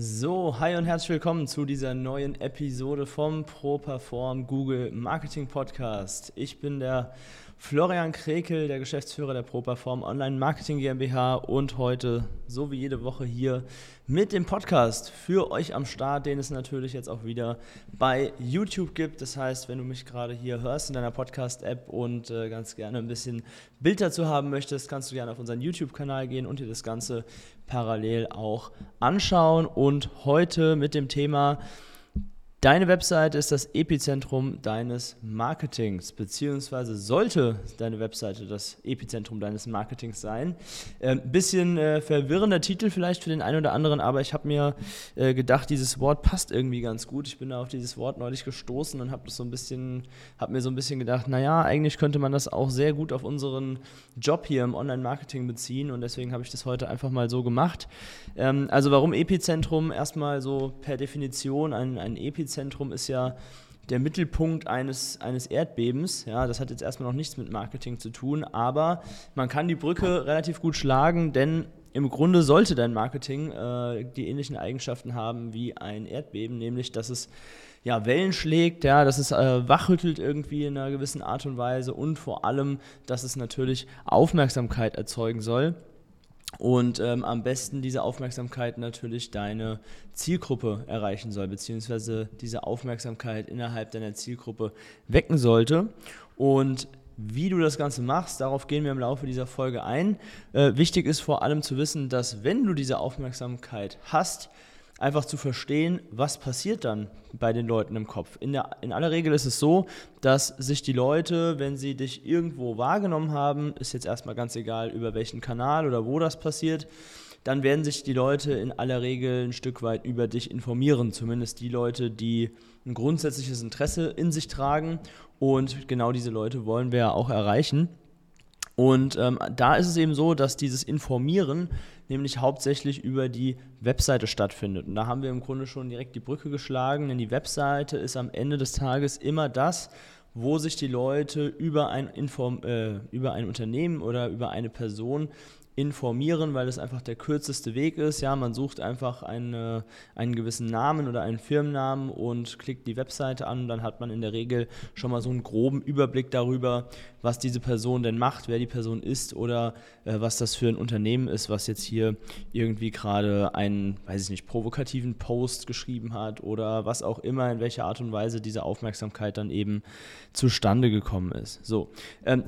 So, hi und herzlich willkommen zu dieser neuen Episode vom ProPerform Google Marketing Podcast. Ich bin der Florian Krekel, der Geschäftsführer der ProPerform Online Marketing GmbH und heute, so wie jede Woche hier, mit dem Podcast für euch am Start, den es natürlich jetzt auch wieder bei YouTube gibt. Das heißt, wenn du mich gerade hier hörst in deiner Podcast-App und äh, ganz gerne ein bisschen Bild dazu haben möchtest, kannst du gerne auf unseren YouTube-Kanal gehen und dir das Ganze parallel auch anschauen. Und heute mit dem Thema Deine Webseite ist das Epizentrum deines Marketings, beziehungsweise sollte deine Webseite das Epizentrum deines Marketings sein. Ein äh, bisschen äh, verwirrender Titel vielleicht für den einen oder anderen, aber ich habe mir äh, gedacht, dieses Wort passt irgendwie ganz gut. Ich bin da auf dieses Wort neulich gestoßen und habe so ein mir so ein bisschen gedacht, naja, eigentlich könnte man das auch sehr gut auf unseren Job hier im Online-Marketing beziehen und deswegen habe ich das heute einfach mal so gemacht. Ähm, also warum Epizentrum? Erstmal so per Definition ein, ein Epizentrum Epizentrum ist ja der Mittelpunkt eines, eines Erdbebens. Ja, das hat jetzt erstmal noch nichts mit Marketing zu tun, aber man kann die Brücke relativ gut schlagen, denn im Grunde sollte dein Marketing äh, die ähnlichen Eigenschaften haben wie ein Erdbeben, nämlich dass es ja, Wellen schlägt, ja, dass es äh, wachrüttelt irgendwie in einer gewissen Art und Weise und vor allem, dass es natürlich Aufmerksamkeit erzeugen soll und ähm, am besten diese Aufmerksamkeit natürlich deine Zielgruppe erreichen soll, beziehungsweise diese Aufmerksamkeit innerhalb deiner Zielgruppe wecken sollte. Und wie du das Ganze machst, darauf gehen wir im Laufe dieser Folge ein. Äh, wichtig ist vor allem zu wissen, dass wenn du diese Aufmerksamkeit hast, einfach zu verstehen, was passiert dann bei den Leuten im Kopf. In, der, in aller Regel ist es so, dass sich die Leute, wenn sie dich irgendwo wahrgenommen haben, ist jetzt erstmal ganz egal, über welchen Kanal oder wo das passiert, dann werden sich die Leute in aller Regel ein Stück weit über dich informieren. Zumindest die Leute, die ein grundsätzliches Interesse in sich tragen. Und genau diese Leute wollen wir ja auch erreichen. Und ähm, da ist es eben so, dass dieses Informieren nämlich hauptsächlich über die Webseite stattfindet. Und da haben wir im Grunde schon direkt die Brücke geschlagen, denn die Webseite ist am Ende des Tages immer das, wo sich die Leute über ein, Inform äh, über ein Unternehmen oder über eine Person informieren, weil es einfach der kürzeste Weg ist. Ja, man sucht einfach eine, einen gewissen Namen oder einen Firmennamen und klickt die Webseite an dann hat man in der Regel schon mal so einen groben Überblick darüber, was diese Person denn macht, wer die Person ist oder äh, was das für ein Unternehmen ist, was jetzt hier irgendwie gerade einen, weiß ich nicht, provokativen Post geschrieben hat oder was auch immer, in welcher Art und Weise diese Aufmerksamkeit dann eben zustande gekommen ist. So. Ähm,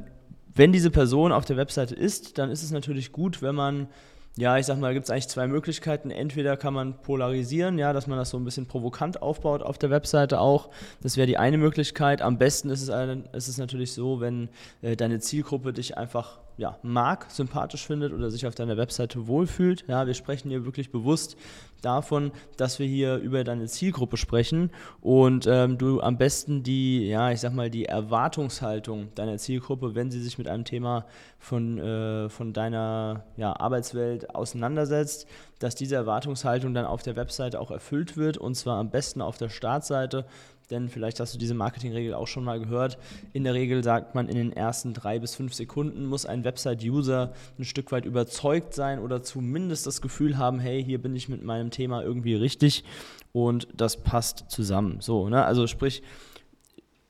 wenn diese Person auf der Webseite ist, dann ist es natürlich gut, wenn man, ja, ich sag mal, gibt es eigentlich zwei Möglichkeiten. Entweder kann man polarisieren, ja, dass man das so ein bisschen provokant aufbaut auf der Webseite auch. Das wäre die eine Möglichkeit. Am besten ist es, ist es natürlich so, wenn äh, deine Zielgruppe dich einfach ja, mag, sympathisch findet oder sich auf deiner Webseite wohlfühlt. Ja, wir sprechen hier wirklich bewusst davon, dass wir hier über deine Zielgruppe sprechen und ähm, du am besten die, ja, ich sag mal, die Erwartungshaltung deiner Zielgruppe, wenn sie sich mit einem Thema von, äh, von deiner ja, Arbeitswelt auseinandersetzt, dass diese Erwartungshaltung dann auf der Webseite auch erfüllt wird und zwar am besten auf der Startseite denn vielleicht hast du diese Marketingregel auch schon mal gehört. In der Regel sagt man, in den ersten drei bis fünf Sekunden muss ein Website-User ein Stück weit überzeugt sein oder zumindest das Gefühl haben, hey, hier bin ich mit meinem Thema irgendwie richtig und das passt zusammen. So, ne? Also sprich,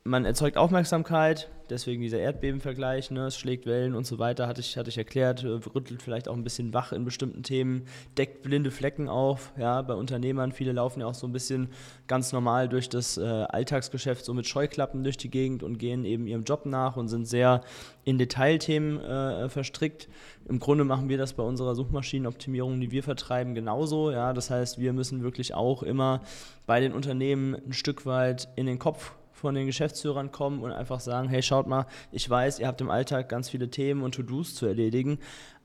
man erzeugt Aufmerksamkeit, deswegen dieser Erdbebenvergleich, ne, es schlägt Wellen und so weiter, hatte ich, hatte ich erklärt, äh, rüttelt vielleicht auch ein bisschen wach in bestimmten Themen, deckt blinde Flecken auf, ja, bei Unternehmern, viele laufen ja auch so ein bisschen ganz normal durch das äh, Alltagsgeschäft so mit Scheuklappen durch die Gegend und gehen eben ihrem Job nach und sind sehr in Detailthemen äh, verstrickt. Im Grunde machen wir das bei unserer Suchmaschinenoptimierung, die wir vertreiben, genauso, ja, das heißt, wir müssen wirklich auch immer bei den Unternehmen ein Stück weit in den Kopf von den Geschäftsführern kommen und einfach sagen, hey, schaut mal, ich weiß, ihr habt im Alltag ganz viele Themen und To-Dos zu erledigen,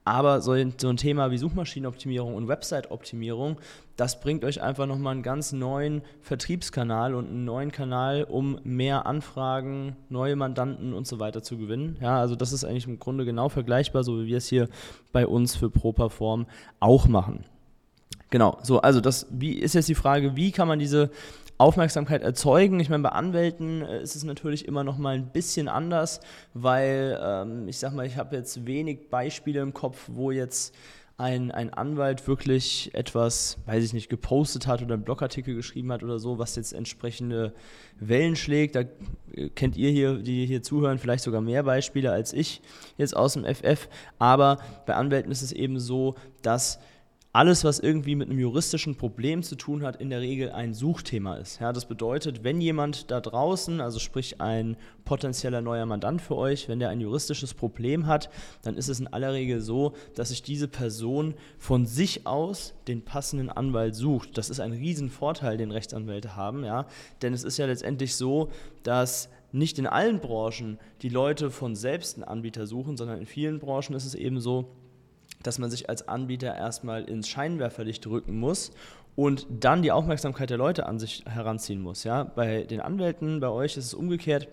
Aber so ein, Thema wie Suchmaschinenoptimierung und Website-Optimierung, das bringt euch einfach nochmal einen ganz neuen Vertriebskanal und einen neuen Kanal, um mehr Anfragen, neue Mandanten und so weiter zu gewinnen. Ja, also das ist eigentlich im Grunde genau vergleichbar, so wie wir es hier bei uns für ProPerform auch machen. Genau, so, also das, wie ist jetzt die Frage, wie kann man diese Aufmerksamkeit erzeugen. Ich meine, bei Anwälten äh, ist es natürlich immer noch mal ein bisschen anders, weil ähm, ich sag mal, ich habe jetzt wenig Beispiele im Kopf, wo jetzt ein, ein Anwalt wirklich etwas, weiß ich nicht, gepostet hat oder einen Blogartikel geschrieben hat oder so, was jetzt entsprechende Wellen schlägt. Da äh, kennt ihr hier, die hier zuhören, vielleicht sogar mehr Beispiele als ich jetzt aus dem FF. Aber bei Anwälten ist es eben so, dass alles, was irgendwie mit einem juristischen Problem zu tun hat, in der Regel ein Suchthema ist. Ja, das bedeutet, wenn jemand da draußen, also sprich ein potenzieller neuer Mandant für euch, wenn der ein juristisches Problem hat, dann ist es in aller Regel so, dass sich diese Person von sich aus den passenden Anwalt sucht. Das ist ein Riesenvorteil, den Rechtsanwälte haben, ja, denn es ist ja letztendlich so, dass nicht in allen Branchen die Leute von selbst einen Anbieter suchen, sondern in vielen Branchen ist es eben so, dass man sich als Anbieter erstmal ins Scheinwerferlicht rücken muss und dann die Aufmerksamkeit der Leute an sich heranziehen muss. Ja? Bei den Anwälten, bei euch ist es umgekehrt.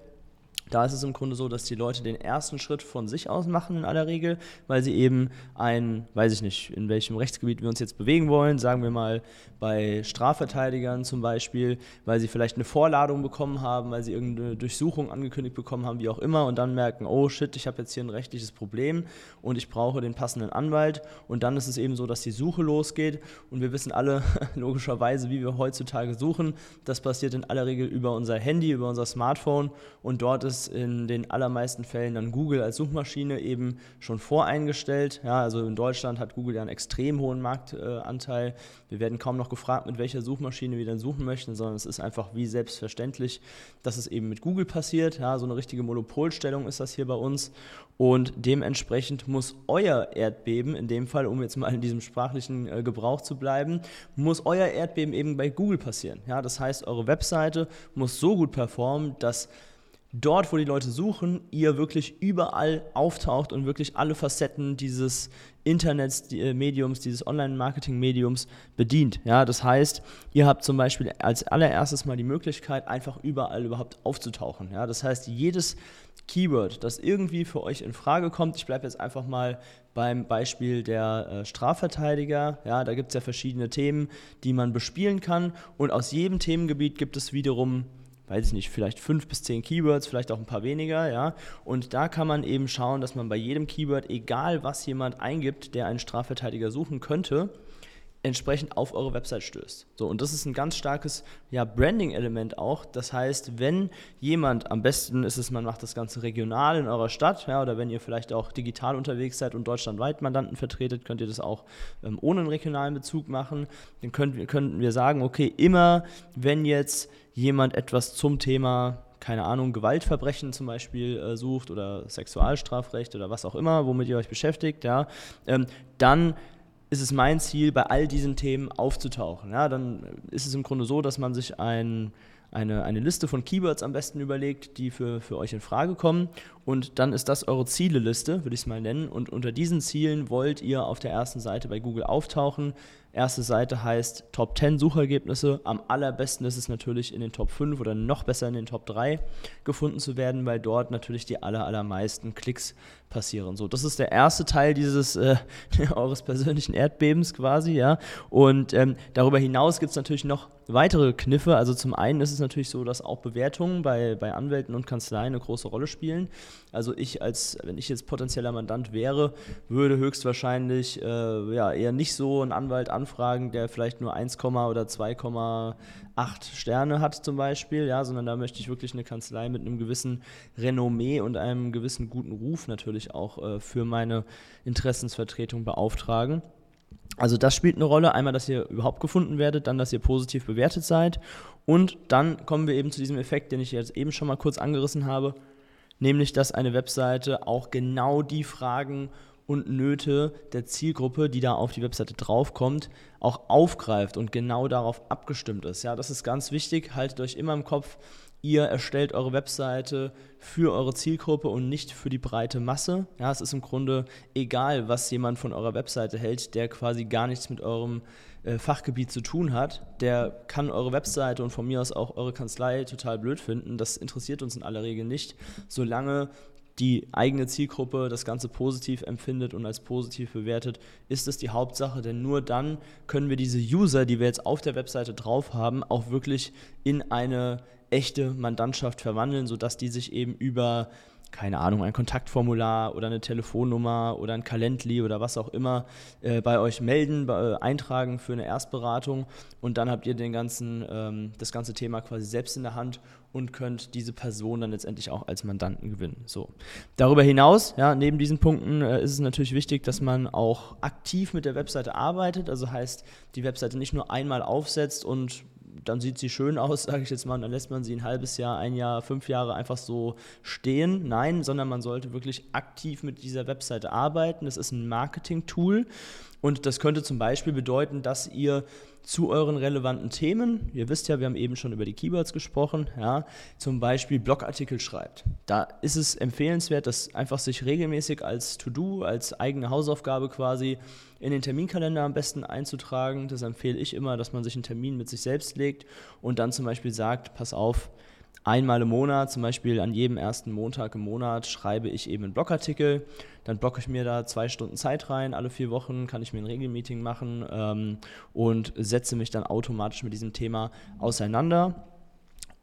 Da ist es im Grunde so, dass die Leute den ersten Schritt von sich aus machen in aller Regel, weil sie eben ein, weiß ich nicht, in welchem Rechtsgebiet wir uns jetzt bewegen wollen, sagen wir mal bei Strafverteidigern zum Beispiel, weil sie vielleicht eine Vorladung bekommen haben, weil sie irgendeine Durchsuchung angekündigt bekommen haben, wie auch immer, und dann merken, oh shit, ich habe jetzt hier ein rechtliches Problem und ich brauche den passenden Anwalt. Und dann ist es eben so, dass die Suche losgeht und wir wissen alle logischerweise, wie wir heutzutage suchen. Das passiert in aller Regel über unser Handy, über unser Smartphone und dort ist in den allermeisten Fällen dann Google als Suchmaschine eben schon voreingestellt. Ja, also in Deutschland hat Google ja einen extrem hohen Marktanteil. Wir werden kaum noch gefragt, mit welcher Suchmaschine wir dann suchen möchten, sondern es ist einfach wie selbstverständlich, dass es eben mit Google passiert. Ja, so eine richtige Monopolstellung ist das hier bei uns. Und dementsprechend muss euer Erdbeben, in dem Fall, um jetzt mal in diesem sprachlichen äh, Gebrauch zu bleiben, muss euer Erdbeben eben bei Google passieren. Ja, das heißt, eure Webseite muss so gut performen, dass dort, wo die Leute suchen, ihr wirklich überall auftaucht und wirklich alle Facetten dieses Internetmediums, äh, dieses Online-Marketing-Mediums bedient. Ja, das heißt, ihr habt zum Beispiel als allererstes mal die Möglichkeit, einfach überall überhaupt aufzutauchen. Ja, das heißt, jedes Keyword, das irgendwie für euch in Frage kommt, ich bleibe jetzt einfach mal beim Beispiel der äh, Strafverteidiger. Ja, da gibt es ja verschiedene Themen, die man bespielen kann und aus jedem Themengebiet gibt es wiederum weiß ich nicht, vielleicht fünf bis zehn Keywords, vielleicht auch ein paar weniger, ja. Und da kann man eben schauen, dass man bei jedem Keyword, egal was jemand eingibt, der einen Strafverteidiger suchen könnte, entsprechend auf eure Website stößt. So, und das ist ein ganz starkes ja, Branding-Element auch. Das heißt, wenn jemand, am besten ist es, man macht das Ganze regional in eurer Stadt, ja, oder wenn ihr vielleicht auch digital unterwegs seid und deutschlandweit Mandanten vertretet, könnt ihr das auch ähm, ohne einen regionalen Bezug machen. Dann könnt, könnten wir sagen, okay, immer wenn jetzt jemand etwas zum Thema keine Ahnung, Gewaltverbrechen zum Beispiel äh, sucht oder Sexualstrafrecht oder was auch immer, womit ihr euch beschäftigt, ja, ähm, dann ist es mein Ziel, bei all diesen Themen aufzutauchen. Ja, dann ist es im Grunde so, dass man sich ein, eine, eine Liste von Keywords am besten überlegt, die für, für euch in Frage kommen. Und dann ist das eure Zieleliste, würde ich es mal nennen. Und unter diesen Zielen wollt ihr auf der ersten Seite bei Google auftauchen. Erste Seite heißt Top 10 Suchergebnisse. Am allerbesten ist es natürlich in den Top 5 oder noch besser in den Top 3 gefunden zu werden, weil dort natürlich die aller, allermeisten Klicks passieren. So, das ist der erste Teil dieses äh, eures persönlichen Erdbebens quasi, ja. Und ähm, darüber hinaus gibt es natürlich noch weitere Kniffe. Also zum einen ist es natürlich so, dass auch Bewertungen bei, bei Anwälten und Kanzleien eine große Rolle spielen. Also ich als, wenn ich jetzt potenzieller Mandant wäre, würde höchstwahrscheinlich äh, ja, eher nicht so einen Anwalt anfragen, der vielleicht nur 1, oder 2,8 Sterne hat zum Beispiel, ja, sondern da möchte ich wirklich eine Kanzlei mit einem gewissen Renommee und einem gewissen guten Ruf natürlich auch äh, für meine Interessensvertretung beauftragen. Also das spielt eine Rolle. Einmal, dass ihr überhaupt gefunden werdet, dann, dass ihr positiv bewertet seid. Und dann kommen wir eben zu diesem Effekt, den ich jetzt eben schon mal kurz angerissen habe nämlich dass eine Webseite auch genau die Fragen und Nöte der Zielgruppe, die da auf die Webseite draufkommt, auch aufgreift und genau darauf abgestimmt ist. Ja, das ist ganz wichtig. Haltet euch immer im Kopf, ihr erstellt eure Webseite für eure Zielgruppe und nicht für die breite Masse. Ja, es ist im Grunde egal, was jemand von eurer Webseite hält, der quasi gar nichts mit eurem äh, Fachgebiet zu tun hat. Der kann eure Webseite und von mir aus auch eure Kanzlei total blöd finden. Das interessiert uns in aller Regel nicht, solange die eigene Zielgruppe das Ganze positiv empfindet und als positiv bewertet, ist es die Hauptsache, denn nur dann können wir diese User, die wir jetzt auf der Webseite drauf haben, auch wirklich in eine echte Mandantschaft verwandeln, sodass die sich eben über keine Ahnung, ein Kontaktformular oder eine Telefonnummer oder ein Calendly oder was auch immer äh, bei euch melden, bei, äh, eintragen für eine Erstberatung und dann habt ihr den ganzen, ähm, das ganze Thema quasi selbst in der Hand und könnt diese Person dann letztendlich auch als Mandanten gewinnen. So. Darüber hinaus, ja, neben diesen Punkten äh, ist es natürlich wichtig, dass man auch aktiv mit der Webseite arbeitet, also heißt, die Webseite nicht nur einmal aufsetzt und dann sieht sie schön aus, sage ich jetzt mal, und dann lässt man sie ein halbes Jahr, ein Jahr, fünf Jahre einfach so stehen. Nein, sondern man sollte wirklich aktiv mit dieser Webseite arbeiten. Das ist ein Marketing-Tool und das könnte zum Beispiel bedeuten, dass ihr zu euren relevanten Themen, ihr wisst ja, wir haben eben schon über die Keywords gesprochen, ja, zum Beispiel Blogartikel schreibt. Da ist es empfehlenswert, das einfach sich regelmäßig als To-Do, als eigene Hausaufgabe quasi in den Terminkalender am besten einzutragen. Das empfehle ich immer, dass man sich einen Termin mit sich selbst legt und dann zum Beispiel sagt, pass auf, einmal im Monat, zum Beispiel an jedem ersten Montag im Monat, schreibe ich eben einen Blogartikel. Dann blocke ich mir da zwei Stunden Zeit rein. Alle vier Wochen kann ich mir ein Regelmeeting machen ähm, und setze mich dann automatisch mit diesem Thema auseinander.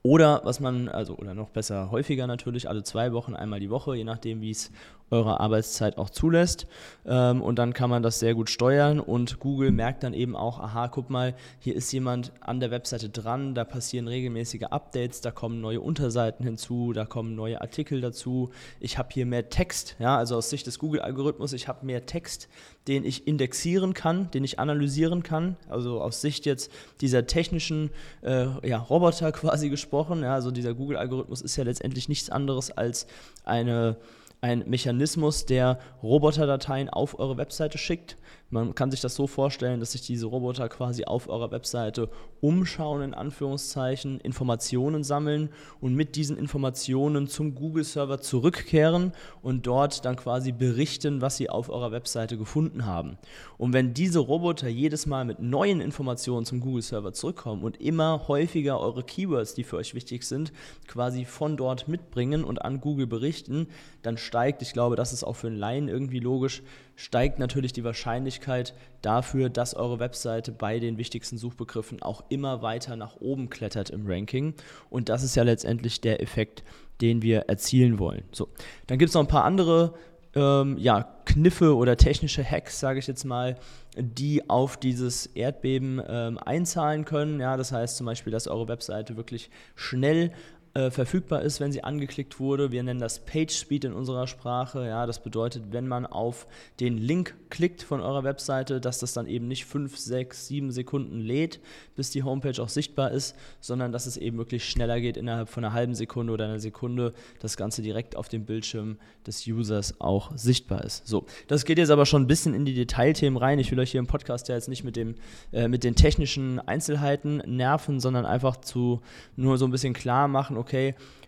Oder was man, also oder noch besser häufiger natürlich, alle zwei Wochen, einmal die Woche, je nachdem, wie es eure Arbeitszeit auch zulässt. Ähm, und dann kann man das sehr gut steuern und Google merkt dann eben auch, aha, guck mal, hier ist jemand an der Webseite dran, da passieren regelmäßige Updates, da kommen neue Unterseiten hinzu, da kommen neue Artikel dazu. Ich habe hier mehr Text, ja, also aus Sicht des Google-Algorithmus, ich habe mehr Text, den ich indexieren kann, den ich analysieren kann. Also aus Sicht jetzt dieser technischen äh, ja, Roboter quasi gesprochen. Ja, also dieser Google-Algorithmus ist ja letztendlich nichts anderes als eine ein Mechanismus, der Roboterdateien auf eure Webseite schickt. Man kann sich das so vorstellen, dass sich diese Roboter quasi auf eurer Webseite umschauen, in Anführungszeichen, Informationen sammeln und mit diesen Informationen zum Google-Server zurückkehren und dort dann quasi berichten, was sie auf eurer Webseite gefunden haben. Und wenn diese Roboter jedes Mal mit neuen Informationen zum Google-Server zurückkommen und immer häufiger eure Keywords, die für euch wichtig sind, quasi von dort mitbringen und an Google berichten, dann steigt, ich glaube, das ist auch für einen Laien irgendwie logisch, steigt natürlich die Wahrscheinlichkeit dafür, dass eure Webseite bei den wichtigsten Suchbegriffen auch immer weiter nach oben klettert im Ranking. Und das ist ja letztendlich der Effekt, den wir erzielen wollen. So, dann gibt es noch ein paar andere ähm, ja, Kniffe oder technische Hacks, sage ich jetzt mal, die auf dieses Erdbeben ähm, einzahlen können. Ja, das heißt zum Beispiel, dass eure Webseite wirklich schnell äh, verfügbar ist, wenn sie angeklickt wurde. Wir nennen das Page Speed in unserer Sprache. Ja, das bedeutet, wenn man auf den Link klickt von eurer Webseite, dass das dann eben nicht 5, 6, 7 Sekunden lädt, bis die Homepage auch sichtbar ist, sondern dass es eben wirklich schneller geht, innerhalb von einer halben Sekunde oder einer Sekunde das Ganze direkt auf dem Bildschirm des Users auch sichtbar ist. So, das geht jetzt aber schon ein bisschen in die Detailthemen rein. Ich will euch hier im Podcast ja jetzt nicht mit, dem, äh, mit den technischen Einzelheiten nerven, sondern einfach zu nur so ein bisschen klar machen, okay,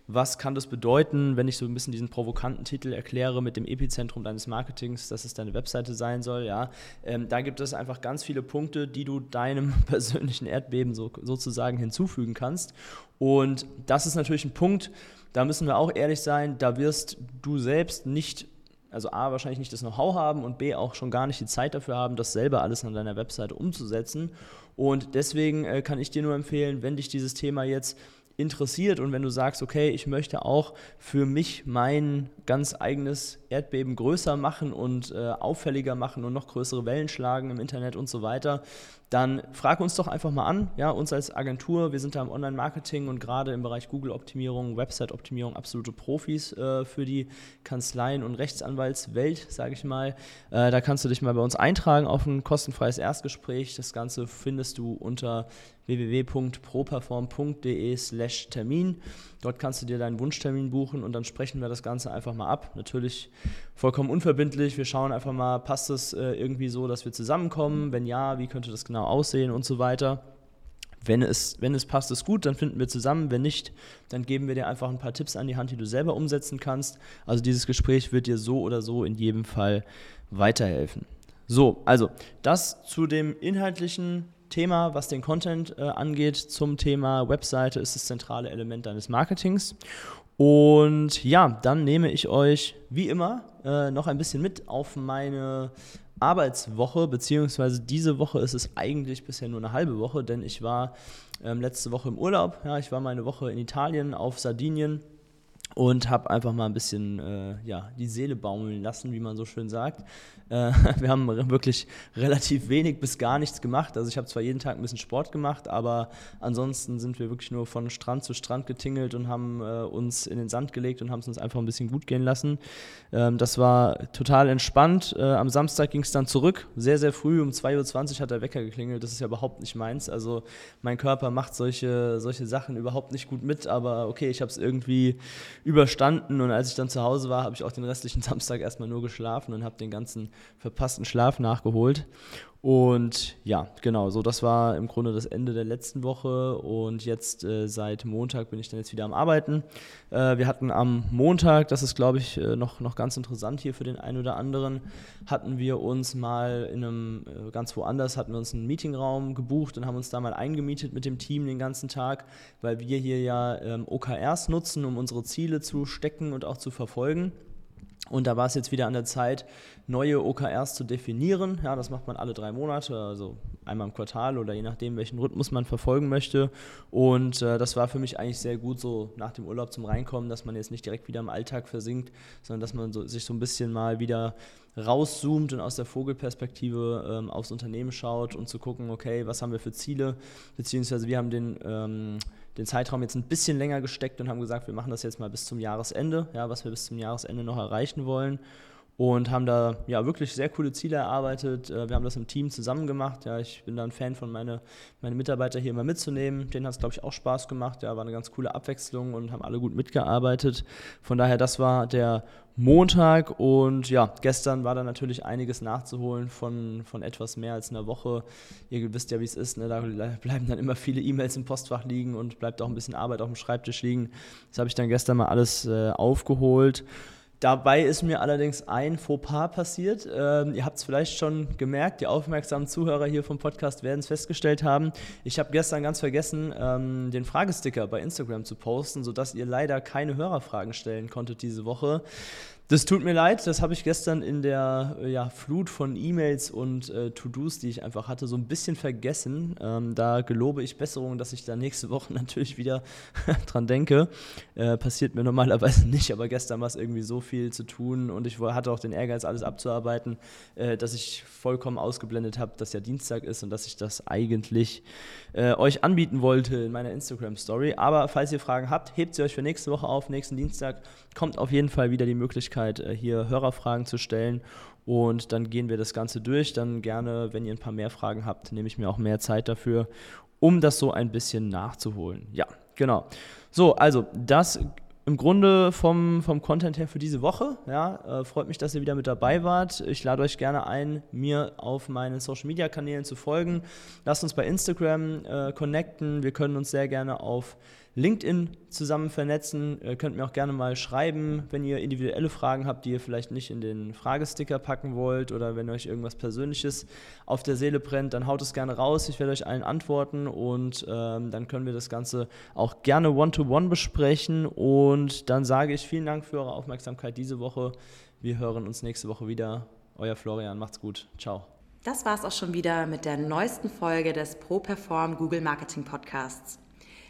was kann das bedeuten, wenn ich so ein bisschen diesen provokanten Titel erkläre mit dem Epizentrum deines Marketings, dass es deine Webseite sein soll, ja. Ähm, da gibt es einfach ganz viele Punkte, die du deinem persönlichen Erdbeben so, sozusagen hinzufügen kannst. Und das ist natürlich ein Punkt, da müssen wir auch ehrlich sein, da wirst du selbst nicht also A, wahrscheinlich nicht das Know-how haben und B, auch schon gar nicht die Zeit dafür haben, das selber alles an deiner Webseite umzusetzen. Und deswegen äh, kann ich dir nur empfehlen, wenn dich dieses Thema jetzt interessiert und wenn du sagst, okay, ich möchte auch für mich mein ganz eigenes Erdbeben größer machen und äh, auffälliger machen und noch größere Wellen schlagen im Internet und so weiter, dann frag uns doch einfach mal an, ja, uns als Agentur, wir sind da im Online-Marketing und gerade im Bereich Google-Optimierung, Website-Optimierung absolute Profis äh, für die Kanzleien- und Rechtsanwaltswelt, sage ich mal. Äh, da kannst du dich mal bei uns eintragen auf ein kostenfreies Erstgespräch. Das Ganze findest du unter www.properform.de slash Termin. Dort kannst du dir deinen Wunschtermin buchen und dann sprechen wir das Ganze einfach mal ab. Natürlich vollkommen unverbindlich. Wir schauen einfach mal, passt es äh, irgendwie so, dass wir zusammenkommen? Wenn ja, wie könnte das genau aussehen und so weiter. wenn es, wenn es passt, ist gut, dann finden wir zusammen. Wenn nicht, dann geben wir dir einfach ein paar Tipps an die Hand, die du selber umsetzen kannst. Also dieses Gespräch wird dir so oder so in jedem Fall weiterhelfen. So, also das zu dem inhaltlichen Thema, was den Content äh, angeht, zum Thema Webseite ist das zentrale Element deines Marketings. Und ja, dann nehme ich euch wie immer äh, noch ein bisschen mit auf meine Arbeitswoche, beziehungsweise diese Woche ist es eigentlich bisher nur eine halbe Woche, denn ich war ähm, letzte Woche im Urlaub. Ja, ich war meine Woche in Italien auf Sardinien und habe einfach mal ein bisschen äh, ja, die Seele baumeln lassen, wie man so schön sagt. Äh, wir haben wirklich relativ wenig bis gar nichts gemacht. Also ich habe zwar jeden Tag ein bisschen Sport gemacht, aber ansonsten sind wir wirklich nur von Strand zu Strand getingelt und haben äh, uns in den Sand gelegt und haben es uns einfach ein bisschen gut gehen lassen. Ähm, das war total entspannt. Äh, am Samstag ging es dann zurück, sehr, sehr früh. Um 2.20 Uhr hat der Wecker geklingelt. Das ist ja überhaupt nicht meins. Also mein Körper macht solche, solche Sachen überhaupt nicht gut mit, aber okay, ich habe es irgendwie überstanden und als ich dann zu Hause war, habe ich auch den restlichen Samstag erstmal nur geschlafen und habe den ganzen verpassten Schlaf nachgeholt. Und ja, genau, so das war im Grunde das Ende der letzten Woche und jetzt äh, seit Montag bin ich dann jetzt wieder am Arbeiten. Äh, wir hatten am Montag, das ist glaube ich äh, noch, noch ganz interessant hier für den einen oder anderen, hatten wir uns mal in einem äh, ganz woanders, hatten wir uns einen Meetingraum gebucht und haben uns da mal eingemietet mit dem Team den ganzen Tag, weil wir hier ja ähm, OKRs nutzen, um unsere Ziele zu stecken und auch zu verfolgen. Und da war es jetzt wieder an der Zeit, neue OKRs zu definieren. Ja, das macht man alle drei Monate, also einmal im Quartal oder je nachdem, welchen Rhythmus man verfolgen möchte. Und äh, das war für mich eigentlich sehr gut, so nach dem Urlaub zum Reinkommen, dass man jetzt nicht direkt wieder im Alltag versinkt, sondern dass man so, sich so ein bisschen mal wieder rauszoomt und aus der Vogelperspektive ähm, aufs Unternehmen schaut und zu gucken, okay, was haben wir für Ziele, beziehungsweise wir haben den ähm, den Zeitraum jetzt ein bisschen länger gesteckt und haben gesagt, wir machen das jetzt mal bis zum Jahresende, ja, was wir bis zum Jahresende noch erreichen wollen. Und haben da ja wirklich sehr coole Ziele erarbeitet. Äh, wir haben das im Team zusammen gemacht. Ja, ich bin da ein Fan von meine, meine Mitarbeiter hier immer mitzunehmen. Denen hat es, glaube ich, auch Spaß gemacht. Ja, war eine ganz coole Abwechslung und haben alle gut mitgearbeitet. Von daher, das war der Montag und ja, gestern war da natürlich einiges nachzuholen von, von etwas mehr als einer Woche. Ihr wisst ja, wie es ist, ne? da bleiben dann immer viele E-Mails im Postfach liegen und bleibt auch ein bisschen Arbeit auf dem Schreibtisch liegen. Das habe ich dann gestern mal alles äh, aufgeholt. Dabei ist mir allerdings ein Fauxpas passiert. Ähm, ihr habt es vielleicht schon gemerkt, die aufmerksamen Zuhörer hier vom Podcast werden es festgestellt haben. Ich habe gestern ganz vergessen, ähm, den Fragesticker bei Instagram zu posten, sodass ihr leider keine Hörerfragen stellen konntet diese Woche. Das tut mir leid, das habe ich gestern in der ja, Flut von E-Mails und äh, To-Dos, die ich einfach hatte, so ein bisschen vergessen. Ähm, da gelobe ich Besserung, dass ich da nächste Woche natürlich wieder dran denke. Äh, passiert mir normalerweise nicht, aber gestern war es irgendwie so viel zu tun und ich hatte auch den Ehrgeiz, alles abzuarbeiten, äh, dass ich vollkommen ausgeblendet habe, dass ja Dienstag ist und dass ich das eigentlich äh, euch anbieten wollte in meiner Instagram-Story. Aber falls ihr Fragen habt, hebt sie euch für nächste Woche auf. Nächsten Dienstag kommt auf jeden Fall wieder die Möglichkeit, Möglichkeit, äh, hier Hörerfragen zu stellen. Und dann gehen wir das Ganze durch. Dann gerne, wenn ihr ein paar mehr Fragen habt, nehme ich mir auch mehr Zeit dafür, um das so ein bisschen nachzuholen. Ja, genau. So, also das im Grunde vom, vom Content her für diese Woche. Ja, äh, freut mich, dass ihr wieder mit dabei wart. Ich lade euch gerne ein, mir auf meinen Social Media Kanälen zu folgen. Lasst uns bei Instagram äh, connecten. Wir können uns sehr gerne auf LinkedIn zusammen vernetzen. Ihr könnt mir auch gerne mal schreiben, wenn ihr individuelle Fragen habt, die ihr vielleicht nicht in den Fragesticker packen wollt oder wenn euch irgendwas Persönliches auf der Seele brennt, dann haut es gerne raus. Ich werde euch allen antworten und ähm, dann können wir das Ganze auch gerne one-to-one -one besprechen. Und dann sage ich vielen Dank für eure Aufmerksamkeit diese Woche. Wir hören uns nächste Woche wieder. Euer Florian, macht's gut. Ciao. Das war's auch schon wieder mit der neuesten Folge des ProPerform Google Marketing Podcasts.